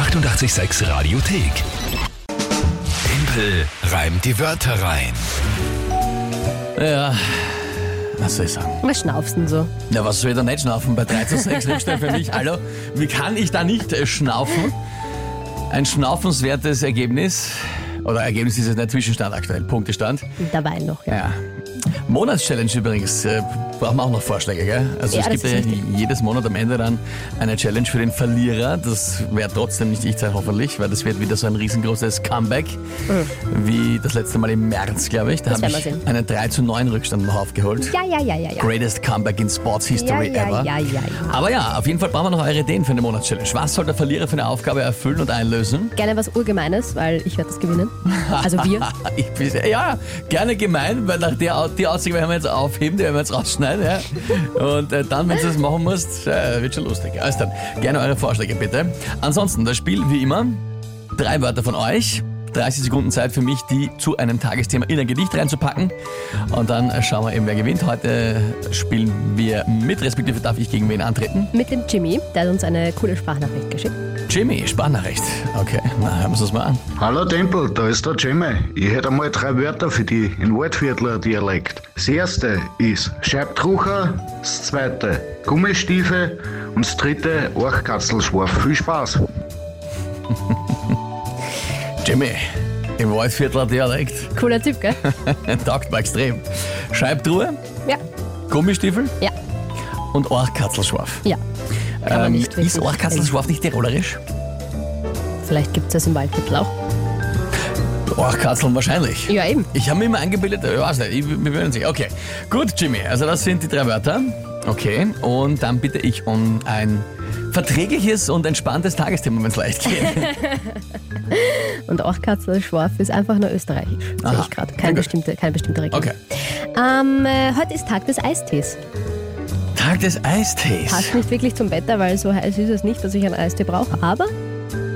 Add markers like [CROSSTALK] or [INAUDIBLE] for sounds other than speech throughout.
886 Radiothek. Tempel reimt die Wörter rein. Ja, was soll ich sagen? Was schnaufst denn so? Ja, was soll ich da nicht schnaufen bei 3 zu 6 Rückstand für mich? Hallo, wie kann ich da nicht äh, schnaufen? Ein schnaufenswertes Ergebnis. Oder Ergebnis ist es nicht Zwischenstand aktuell, Punktestand. Dabei noch, ja. Ja. Monatschallenge übrigens, äh, brauchen wir auch noch Vorschläge, gell? Also Ja, es gibt ja richtig. jedes Monat am Ende dann eine Challenge für den Verlierer. Das wird trotzdem nicht ich sein, hoffentlich, weil das wird wieder so ein riesengroßes Comeback, wie das letzte Mal im März, glaube ich. Da Mhm. Das habe werden wir ich sehen. einen 3 zu 9 Rückstand noch aufgeholt. Ja, ja, ja, ja, ja. Greatest Comeback in Sports History ja, ever. ja, ja, ja. Aber ja, auf jeden Fall brauchen wir noch eure Ideen für eine Monatschallenge. Was soll der Verlierer für eine Aufgabe erfüllen und einlösen? Gerne was Urgemeines, weil ich werde das gewinnen. [LAUGHS] Also wir. [LAUGHS] Ich ja, gerne gemein, weil nach der die Aussage werden wir jetzt aufheben, die werden wir jetzt rausschneiden. Ja. Und äh, dann, wenn du das machen musst, äh, wird schon lustig. Also dann, gerne eure Vorschläge bitte. Ansonsten, das Spiel wie immer, drei Wörter von euch. 30 Sekunden Zeit für mich, die zu einem Tagesthema in ein Gedicht reinzupacken. Und dann schauen wir eben, wer gewinnt. Heute spielen wir mit, respektive darf ich gegen wen antreten. Mit dem Jimmy, der hat uns eine coole Sprachnachricht geschickt. Jimmy, Sprachnachricht. Okay, na, hören wir uns das mal an. Hallo Tempel, da ist der Jimmy. Ich hätte einmal drei Wörter für die in Waldviertler Dialekt. Das erste ist Scheibtrucher, das zweite Gummistiefel und das dritte Orchkatzelschwarf. Viel Spaß! [LAUGHS] Jimmy, im Waldviertler Dialekt. Cooler Typ, gell? [LAUGHS] Taugt mir extrem. Scheibtruhe, Ja. Gummistiefel Ja. und Orchkatzelschwarf. Ja. Kann man Ähm, nicht ist Orchkatzelschwarf nicht tirolerisch? Vielleicht gibt es das im Waldviertel auch. Orchkatzeln wahrscheinlich. Ja, eben. Ich habe mir immer eingebildet, ich weiß nicht, ich- wir würden sich. Okay, gut, Jimmy, also das sind die drei Wörter. Okay, und dann bitte ich um ein verträgliches und entspanntes Tagesthema, wenn es leicht geht. [LAUGHS] Und auch Katzelschwarf ist einfach nur österreichisch. Sehe ich gerade. Gut. bestimmte, keine bestimmte Region. Okay. Ähm, äh, heute ist Tag des Eistees. Tag des Eistees. Passt nicht wirklich zum Wetter, weil so heiß ist es nicht, dass ich einen Eistee brauche. Aber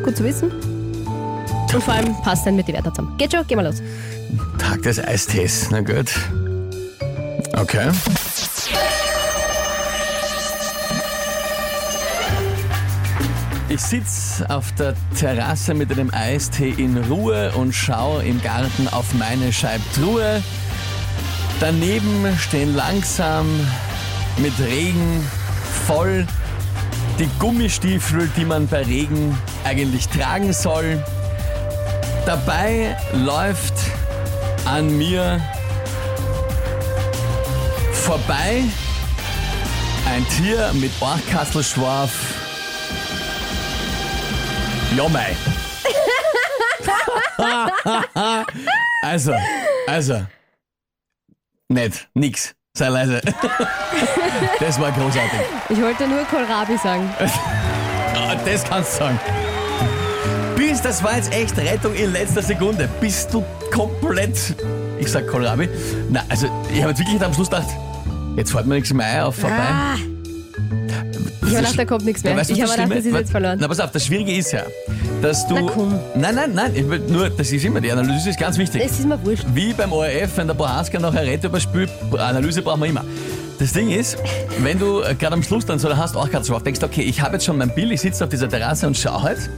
gut zu wissen. Und vor allem passt dann mit die Wörter zusammen. Geht schon, geh mal los. Tag des Eistees, na gut. Okay. Ich sitze auf der Terrasse mit einem Eistee in Ruhe und schaue im Garten auf meine Scheibtruhe. Daneben stehen langsam mit Regen voll die Gummistiefel, die man bei Regen eigentlich tragen soll. Dabei läuft an mir vorbei ein Tier mit Orchkasselschwarf. Ja, mei. [LAUGHS] also, also. Nicht, nix. Sei leise. [LAUGHS] das war großartig. Ich wollte nur Kohlrabi sagen. [LAUGHS] Ah, Das kannst du sagen. Bis, das war jetzt echt Rettung in letzter Sekunde. Bist du komplett. Ich sag Kohlrabi. Na, also, ich habe jetzt wirklich am Schluss gedacht, jetzt fällt mir nichts mehr auf vorbei. Ah, ich habe gedacht, da kommt nichts mehr. Ja, weißt du, ich habe gedacht, das ist jetzt verloren. Na, pass auf, das Schwierige ist ja, dass du. Na komm. Nein, nein, nein, ich will nur, das ist immer, die Analyse ist ganz wichtig. Es ist mir wurscht. Wie beim ORF, wenn der Bohaska noch ein Rett überspielt, Analyse brauchen wir immer. Das Ding ist, wenn du äh, gerade am Schluss dann so da hast, auch gerade so denkst, okay, ich habe jetzt schon mein Bild, ich sitze auf dieser Terrasse und schaue halt.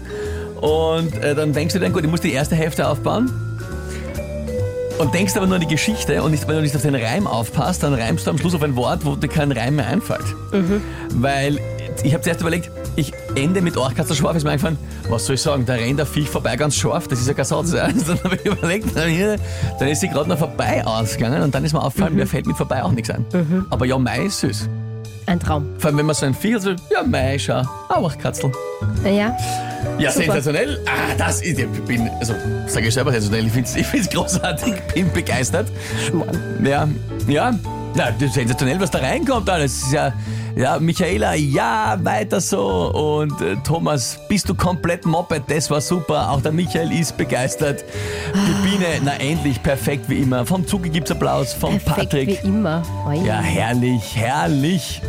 Und äh, dann denkst du dann, gut, ich muss die erste Hälfte aufbauen. Und denkst aber nur an die Geschichte und nicht, wenn du nicht auf den Reim aufpasst, dann reimst du am Schluss auf ein Wort, wo dir kein Reim mehr einfällt. Weil ich habe zuerst überlegt, ich ende mit Orchkatzelschwarf, ist mir eingefallen, was soll ich sagen, da rennt der Viech vorbei ganz scharf, das ist ja kein Satz. [LAUGHS] Ja. Dann habe ich überlegt, dann, hier, dann ist sie gerade noch vorbei ausgegangen und dann ist mir aufgefallen, mir fällt mit vorbei auch nichts ein. Aber ja, Mai ist süß. Ein Traum. Vor allem, wenn man so ein Viech so, ja, Mai, schau, auch Orchkatzel. Naja, Ja, Super. sensationell. Ah, das ist, ich bin, also, sage ich selber sensationell, ich finde es ich find's großartig, bin begeistert. Schmarrn. Ja, ja. Na, das ist sensationell, was da reinkommt alles. Ja, ja, Michaela, ja, weiter so. Und äh, Thomas, bist du komplett Moped? Das war super. Auch der Michael ist begeistert. Die Biene, na endlich, perfekt wie immer. Vom Zuge gibt's Applaus, vom perfekt Patrick. wie immer. Oi. Ja, herrlich, herrlich.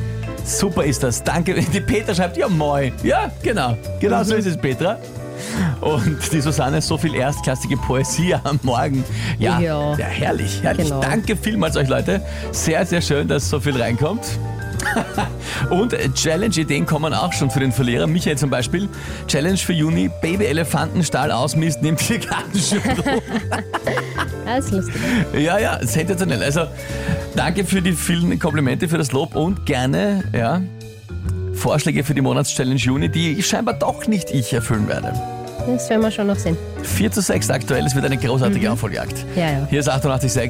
Super ist das. Danke. [LAUGHS] Die Petra schreibt, ja, moi. Ja, genau. Genau so ist es, Petra. Und die Susanne, so viel erstklassige Poesie [LAUGHS] am Morgen. Ja, ja. Ja. herrlich, herrlich. Genau. Danke vielmals euch Leute. Sehr, sehr schön, dass so viel reinkommt. Und Challenge-Ideen kommen auch schon für den Verlierer. Michael zum Beispiel. Challenge für Juni: Baby-Elefantenstall ausmisst, nimmt die Gartenschuhe. Ja, [LAUGHS] ist lustig. ja, ja, sensationell. Also, danke für die vielen Komplimente, für das Lob und gerne, ja, Vorschläge für die Monatschallenge Juni, die scheinbar doch nicht ich erfüllen werde. Das werden wir schon noch sehen. 4 zu 6 aktuell, es wird eine großartige Aufholjagd. Ja, ja. Hier ist 886.